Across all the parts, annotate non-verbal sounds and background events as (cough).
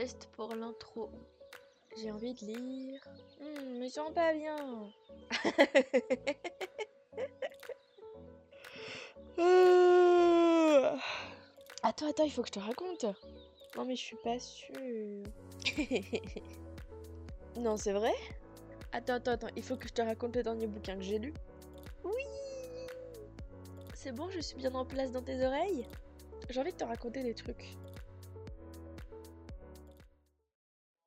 test pour l'intro. J'ai envie de lire. Hmm, me sens pas bien. (laughs) attends, attends, il faut que je te raconte. Non mais je suis pas sûre. (laughs) non, c'est vrai? Attends, attends, attends, il faut que je te raconte le dernier bouquin que j'ai lu. Oui C'est bon, je suis bien en place dans tes oreilles? J'ai envie de te raconter des trucs.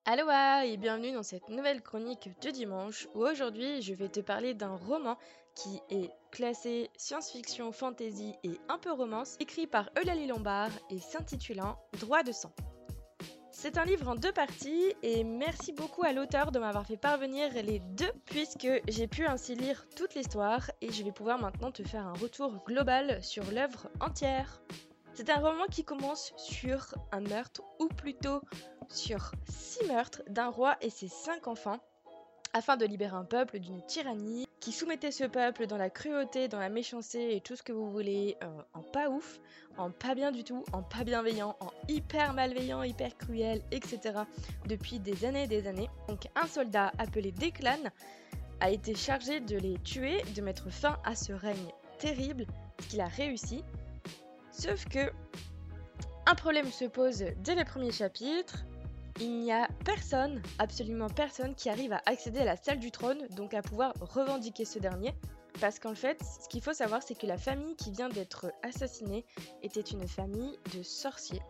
Aloha et bienvenue dans cette nouvelle chronique de dimanche où aujourd'hui je vais te parler d'un roman qui est classé science-fiction, fantasy et un peu romance, écrit par Eulalie Lombard et s'intitulant Droit de sang. C'est un livre en deux parties et merci beaucoup à l'auteur de m'avoir fait parvenir les deux puisque j'ai pu ainsi lire toute l'histoire et je vais pouvoir maintenant te faire un retour global sur l'œuvre entière. C'est un roman qui commence sur un meurtre, ou plutôt sur six meurtres d'un roi et ses cinq enfants, afin de libérer un peuple d'une tyrannie qui soumettait ce peuple dans la cruauté, dans la méchanceté et tout ce que vous voulez, euh, en pas ouf, en pas bien du tout, en pas bienveillant, en hyper malveillant, hyper cruel, etc. depuis des années et des années. Donc un soldat appelé Declan a été chargé de les tuer, de mettre fin à ce règne terrible, ce qu'il a réussi. Sauf que un problème se pose dès les premiers chapitres. Il n'y a personne, absolument personne, qui arrive à accéder à la salle du trône, donc à pouvoir revendiquer ce dernier. Parce qu'en fait, ce qu'il faut savoir, c'est que la famille qui vient d'être assassinée était une famille de sorciers.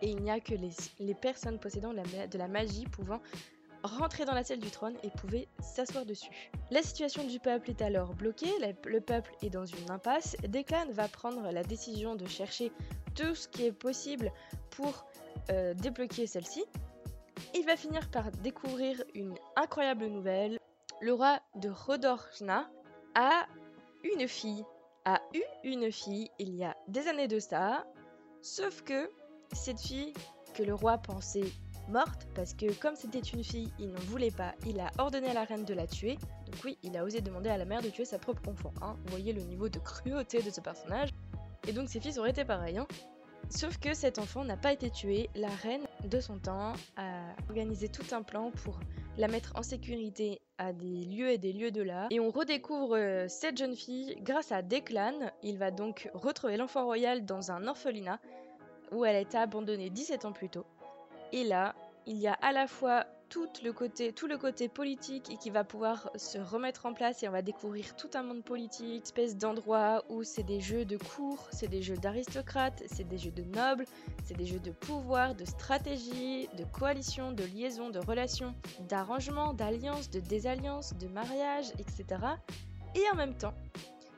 Et il n'y a que les, personnes possédant de la magie pouvant rentrer dans la salle du trône et pouvait s'asseoir dessus. La situation du peuple est alors bloquée, le peuple est dans une impasse. Declan va prendre la décision de chercher tout ce qui est possible pour euh, débloquer celle-ci. Il va finir par découvrir une incroyable nouvelle. Le roi de Rodorjna a une fille, a eu une fille il y a des années de ça, sauf que cette fille que le roi pensait morte parce que comme c'était une fille, il n'en voulait pas. Il a ordonné à la reine de la tuer. Donc oui, il a osé demander à la mère de tuer sa propre enfant. Hein. Vous voyez le niveau de cruauté de ce personnage. Et donc ses fils auraient été pareils. Hein. Sauf que cet enfant n'a pas été tué. La reine de son temps a organisé tout un plan pour la mettre en sécurité à des lieux et des lieux de là. Et on redécouvre euh, cette jeune fille grâce à Declan. Il va donc retrouver l'enfant royal dans un orphelinat où elle a été abandonnée 17 ans plus tôt. Et là, il y a à la fois tout le côté, politique qui va pouvoir se remettre en place et on va découvrir tout un monde politique, espèce d'endroit où c'est des jeux de cours, c'est des jeux d'aristocrates, c'est des jeux de nobles, c'est des jeux de pouvoir, de stratégie, de coalition, de liaison, de relations, d'arrangement, d'alliance, de désalliance, de mariage, etc. Et en même temps,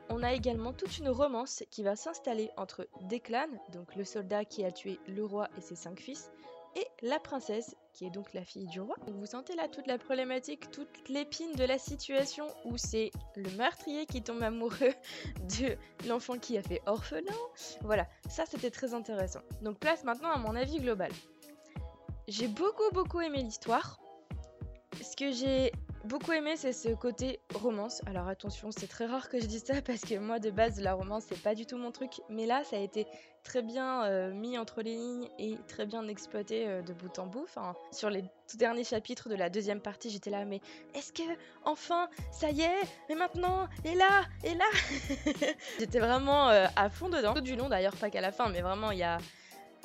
on a également toute une romance qui va s'installer entre Declan, donc le soldat qui a tué le roi et ses cinq fils, et la princesse, qui est donc la fille du roi. Vous sentez là toute la problématique, toute l'épine de la situation où c'est le meurtrier qui tombe amoureux (laughs) de l'enfant qui a fait orphelin. Voilà, ça c'était très intéressant. Donc place maintenant à mon avis global. J'ai beaucoup beaucoup aimé l'histoire. Ce que j'ai beaucoup aimé, c'est ce côté romance. Alors attention, c'est très rare que je dise ça (laughs) parce que moi de base la romance c'est pas du tout mon truc, mais là ça a été très bien euh, mis entre les lignes et très bien exploité euh, de bout en bout. Enfin, sur les tout derniers chapitres de la deuxième partie, j'étais là, mais est-ce que enfin ça y est Mais maintenant Et là Et là? (laughs) J'étais vraiment euh, à fond dedans. Tout du long d'ailleurs, pas qu'à la fin, mais vraiment il y a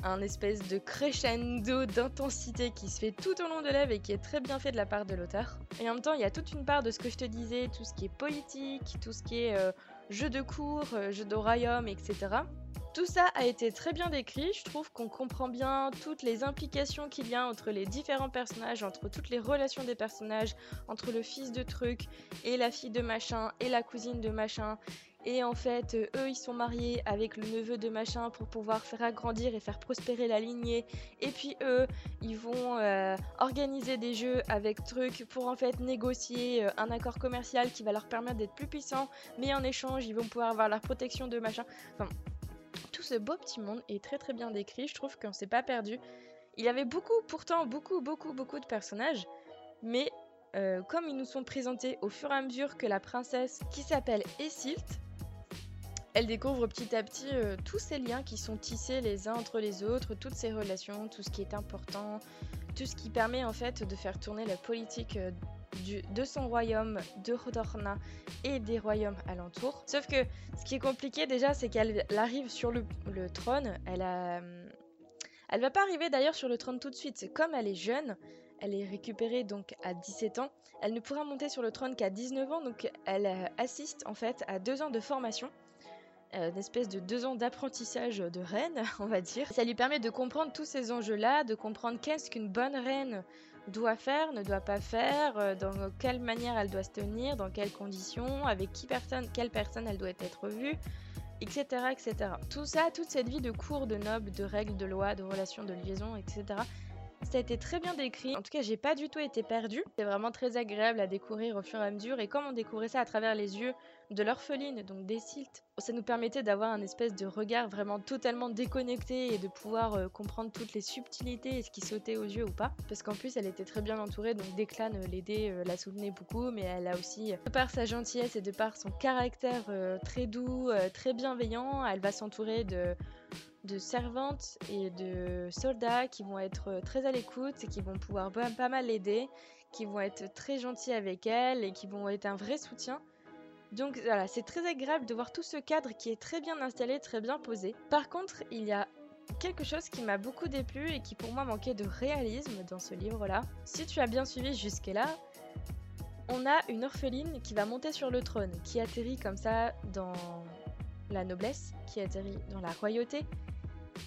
un espèce de crescendo d'intensité qui se fait tout au long de l'œuvre et qui est très bien fait de la part de l'auteur. Et en même temps, il y a toute une part de ce que je te disais, tout ce qui est politique, tout ce qui est euh, jeu de cours, euh, jeu de royaume, etc. Tout ça a été très bien décrit, je trouve qu'on comprend bien toutes les implications qu'il y a entre les différents personnages, entre toutes les relations des personnages, entre le fils de truc et la fille de machin et la cousine de machin et en fait, euh, eux, ils sont mariés avec le neveu de machin pour pouvoir faire agrandir et faire prospérer la lignée. Et puis eux, ils vont euh, organiser des jeux avec trucs pour en fait négocier euh, un accord commercial qui va leur permettre d'être plus puissants. Mais en échange, ils vont pouvoir avoir la protection de machin. Enfin, tout ce beau petit monde est très très bien décrit. Je trouve qu'on s'est pas perdu. Il y avait beaucoup, pourtant beaucoup, beaucoup, beaucoup de personnages. Mais comme ils nous sont présentés au fur et à mesure que la princesse qui s'appelle Esilt Elle découvre petit à petit euh, tous ces liens qui sont tissés les uns entre les autres, toutes ces relations, tout ce qui est important, tout ce qui permet en fait de faire tourner la politique euh, de son royaume, de Rodorna et des royaumes alentours. Sauf que ce qui est compliqué déjà, c'est qu'elle arrive sur le, trône. Elle hum, elle va pas arriver d'ailleurs sur le trône tout de suite. Comme elle est jeune, elle est récupérée donc à 17 ans. Elle ne pourra monter sur le trône qu'à 19 ans, donc elle euh, assiste en fait à deux ans de formation. Euh, une espèce de deux ans d'apprentissage de reine, (laughs) on va dire. Ça lui permet de comprendre tous ces enjeux-là, de comprendre qu'est-ce qu'une bonne reine doit faire, ne doit pas faire, euh, dans quelle manière elle doit se tenir, dans quelles conditions, avec qui personne, quelle personne elle doit être vue, etc., etc. Tout ça, toute cette vie de cours, de nobles, de règles, de lois, de relations, de liaisons, etc. Ça a été très bien décrit. En tout cas, j'ai pas du tout été perdue. C'est vraiment très agréable à découvrir au fur et à mesure. Et comme on découvrait ça à travers les yeux de l'orpheline, donc des Siltes, ça nous permettait d'avoir un espèce de regard vraiment totalement déconnecté et de pouvoir euh, comprendre toutes les subtilités et ce qui sautait aux yeux ou pas. Parce qu'en plus, elle était très bien entourée, donc Declan euh, l'aidait, euh, la soutenait beaucoup, mais elle a aussi, de par sa gentillesse et de par son caractère très doux, très bienveillant, elle va s'entourer de de servantes et de soldats qui vont être très à l'écoute et qui vont pouvoir pas mal l'aider, qui vont être très gentils avec elle et qui vont être un vrai soutien. Donc voilà, c'est très agréable de voir tout ce cadre qui est très bien installé, très bien posé. Par contre, il y a quelque chose qui m'a beaucoup déplu et qui pour moi manquait de réalisme dans ce livre-là. Si tu as bien suivi jusque-là, on a une orpheline qui va monter sur le trône, qui atterrit comme ça dans la noblesse, qui atterrit dans la royauté,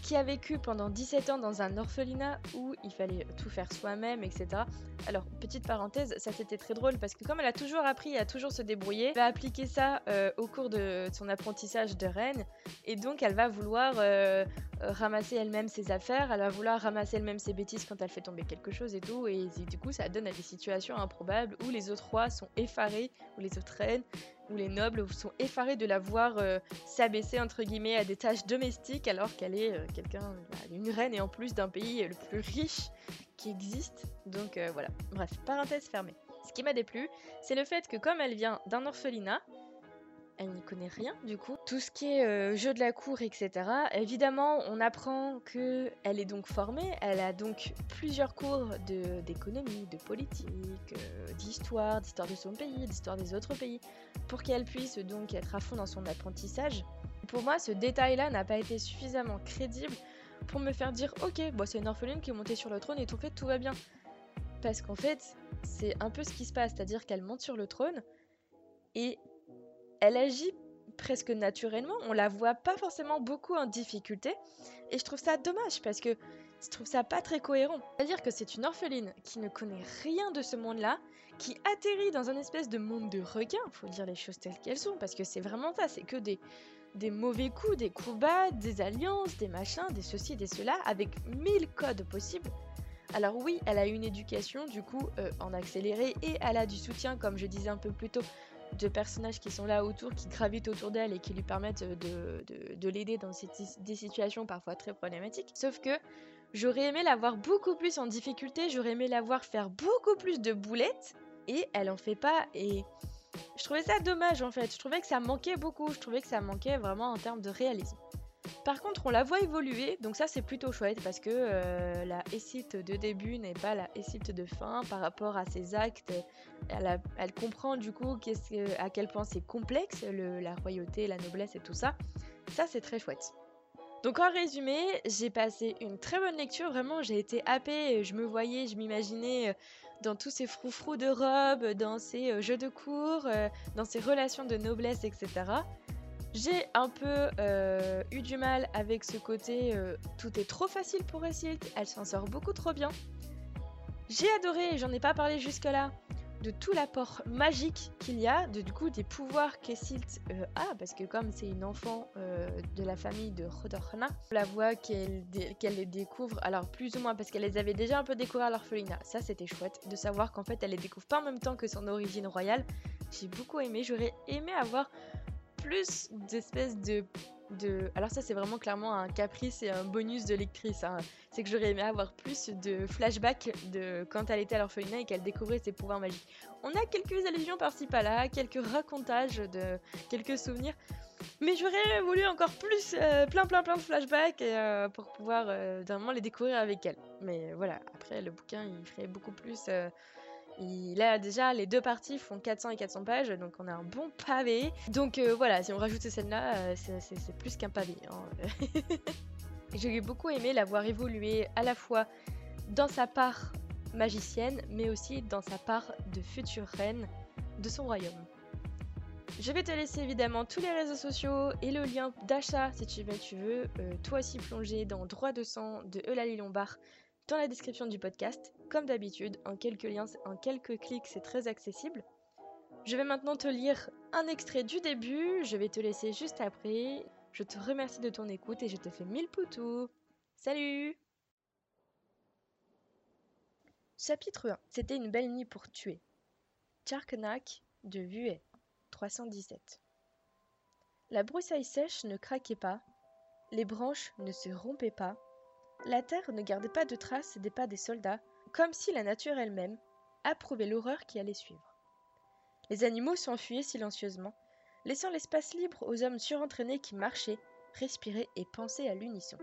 qui a vécu pendant 17 ans dans un orphelinat où il fallait tout faire soi-même, etc. Alors, petite parenthèse, ça c'était très drôle parce que comme elle a toujours appris à toujours se débrouiller, elle va appliquer ça euh, au cours de son apprentissage de reine et donc elle va vouloir euh, ramasser elle-même ses affaires, elle va vouloir ramasser elle-même ses bêtises quand elle fait tomber quelque chose et tout, et du coup ça donne à des situations improbables où les autres rois sont effarés, ou les autres reines, où les nobles sont effarés de la voir euh, s'abaisser entre guillemets à des tâches domestiques alors qu'elle est euh, quelqu'un, une reine et en plus d'un pays le plus riche qui existe. Donc euh, voilà, bref, parenthèse fermée. Ce qui m'a déplu, c'est le fait que comme elle vient d'un orphelinat, elle n'y connaît rien du coup. Tout ce qui est euh, jeu de la cour, etc. Évidemment, on apprend que elle est donc formée. Elle a donc plusieurs cours d'économie, de, politique, euh, d'histoire, d'histoire de son pays, d'histoire des autres pays, pour qu'elle puisse donc être à fond dans son apprentissage. Pour moi, ce détail-là n'a pas été suffisamment crédible pour me faire dire ok, bon, c'est une orpheline qui est montée sur le trône et tout fait, tout va bien. Parce qu'en fait, c'est un peu ce qui se passe, c'est-à-dire qu'elle monte sur le trône et elle agit presque naturellement, on la voit pas forcément beaucoup en difficulté, et je trouve ça dommage parce que je trouve ça pas très cohérent. C'est-à-dire que c'est une orpheline qui ne connaît rien de ce monde-là, qui atterrit dans un espèce de monde de requins, faut dire les choses telles qu'elles sont, parce que c'est vraiment ça, c'est que des, mauvais coups, des coups bas, des alliances, des machins, des ceci, des cela, avec mille codes possibles. Alors oui, elle a une éducation du coup euh, en accéléré et elle a du soutien, comme je disais un peu plus tôt, de personnages qui sont là autour, qui gravitent autour d'elle et qui lui permettent de, l'aider dans des situations parfois très problématiques. Sauf que j'aurais aimé la voir beaucoup plus en difficulté, j'aurais aimé la voir faire beaucoup plus de boulettes, et elle en fait pas, et je trouvais ça dommage en fait, je trouvais que ça manquait beaucoup, je trouvais que ça manquait vraiment en termes de réalisme. Par contre, on la voit évoluer, donc ça c'est plutôt chouette parce que euh, la Essite de début n'est pas la Essite de fin par rapport à ses actes. Elle, comprend du coup à quel point c'est complexe, la royauté, la noblesse et tout ça. Ça c'est très chouette. Donc en résumé, j'ai passé une très bonne lecture, vraiment j'ai été happée, je me voyais, je m'imaginais euh, dans tous ces froufrous de robes, dans ces euh, jeux de cours, dans ces relations de noblesse, etc. J'ai un peu euh, eu du mal avec ce côté euh, tout est trop facile pour Essilt, elle s'en sort beaucoup trop bien. J'ai adoré, j'en ai pas parlé jusque-là, de tout l'apport magique qu'il y a, de, du coup des pouvoirs qu'Essilt euh, a, parce que comme c'est une enfant de la famille de Rodorna, la voix qu'elle les découvre, alors plus ou moins parce qu'elle les avait déjà un peu découvert à l'orphelinat, ça c'était chouette, de savoir qu'en fait elle les découvre pas en même temps que son origine royale. J'ai beaucoup aimé, j'aurais aimé avoir plus d'espèces de, de... Alors ça c'est vraiment clairement un caprice et un bonus de lectrice. Hein. C'est que j'aurais aimé avoir plus de flashbacks de quand elle était à l'orphelinat et qu'elle découvrait ses pouvoirs magiques. On a quelques allusions par-ci par-là, quelques racontages de quelques souvenirs. Mais j'aurais voulu encore plus, euh, plein plein plein de flashbacks euh, pour pouvoir euh, vraiment les découvrir avec elle. Mais voilà, après le bouquin il ferait beaucoup plus. Il a déjà les deux parties font 400 et 400 pages, donc on a un bon pavé. Donc voilà, si on rajoute ces scènes-là, c'est plus qu'un pavé. Hein. (laughs) J'ai beaucoup aimé la voir évoluer à la fois dans sa part magicienne, mais aussi dans sa part de future reine de son royaume. Je vais te laisser évidemment tous les réseaux sociaux et le lien d'achat si tu veux, tu veux euh, toi aussi plonger dans Droit de sang de Eulalie Lombard dans la description du podcast. Comme d'habitude, en quelques liens, en quelques clics, c'est très accessible. Je vais maintenant te lire un extrait du début, je vais te laisser juste après. Je te remercie de ton écoute et je te fais mille poutous. Salut Chapitre 1 C'était une belle nuit pour tuer. Tcharknak de Vuet 317 La broussaille sèche ne craquait pas, les branches ne se rompaient pas, la terre ne gardait pas de traces des pas des soldats, comme si la nature elle-même approuvait l'horreur qui allait suivre. Les animaux s'enfuyaient silencieusement, laissant l'espace libre aux hommes surentraînés qui marchaient, respiraient et pensaient à l'unisson.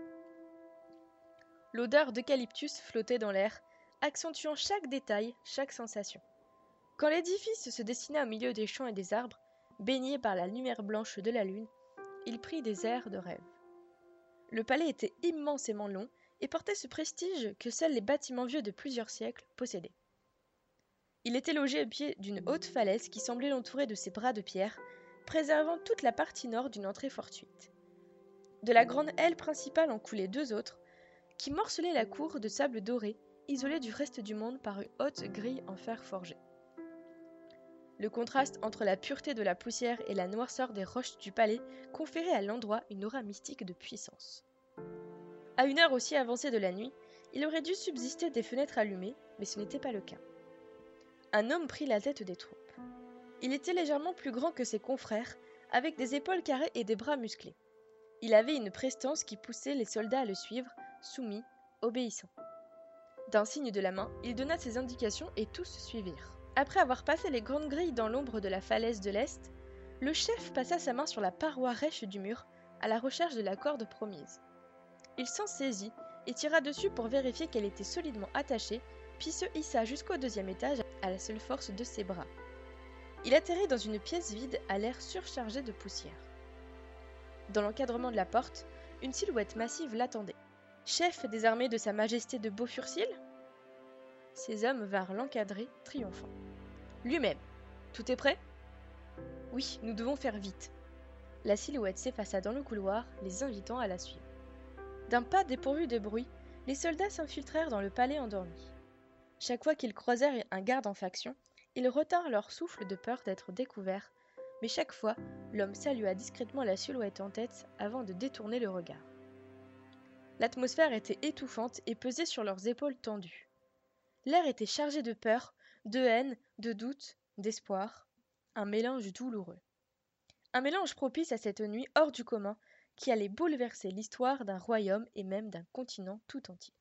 L'odeur d'eucalyptus flottait dans l'air, accentuant chaque détail, chaque sensation. Quand l'édifice se dessinait au milieu des champs et des arbres, baigné par la lumière blanche de la lune, il prit des airs de rêve. Le palais était immensément long et portait ce prestige que seuls les bâtiments vieux de plusieurs siècles possédaient. Il était logé au pied d'une haute falaise qui semblait l'entourer de ses bras de pierre, préservant toute la partie nord d'une entrée fortuite. De la grande aile principale en coulaient deux autres, qui morcelaient la cour de sable doré isolé du reste du monde par une haute grille en fer forgé. Le contraste entre la pureté de la poussière et la noirceur des roches du palais conférait à l'endroit une aura mystique de puissance. À une heure aussi avancée de la nuit, il aurait dû subsister des fenêtres allumées, mais ce n'était pas le cas. Un homme prit la tête des troupes. Il était légèrement plus grand que ses confrères, avec des épaules carrées et des bras musclés. Il avait une prestance qui poussait les soldats à le suivre, soumis, obéissants. D'un signe de la main, il donna ses indications et tous suivirent. Après avoir passé les grandes grilles dans l'ombre de la falaise de l'Est, le chef passa sa main sur la paroi rêche du mur, à la recherche de la corde promise. Il s'en saisit et tira dessus pour vérifier qu'elle était solidement attachée, puis se hissa jusqu'au deuxième étage à la seule force de ses bras. Il atterrit dans une pièce vide à l'air surchargé de poussière. Dans l'encadrement de la porte, une silhouette massive l'attendait chef des armées de Sa Majesté de Beaufurcil? Ces hommes vinrent l'encadrer, triomphant. Lui-même. Tout est prêt? Oui, nous devons faire vite. La silhouette s'effaça dans le couloir, les invitant à la suivre. D'un pas dépourvu de bruit, les soldats s'infiltrèrent dans le palais endormi. Chaque fois qu'ils croisèrent un garde en faction, ils retinrent leur souffle de peur d'être découverts, mais chaque fois, l'homme salua discrètement la silhouette en tête avant de détourner le regard. L'atmosphère était étouffante et pesait sur leurs épaules tendues. L'air était chargé de peur, de haine, de doute, d'espoir, un mélange douloureux. Un mélange propice à cette nuit hors du commun qui allait bouleverser l'histoire d'un royaume et même d'un continent tout entier.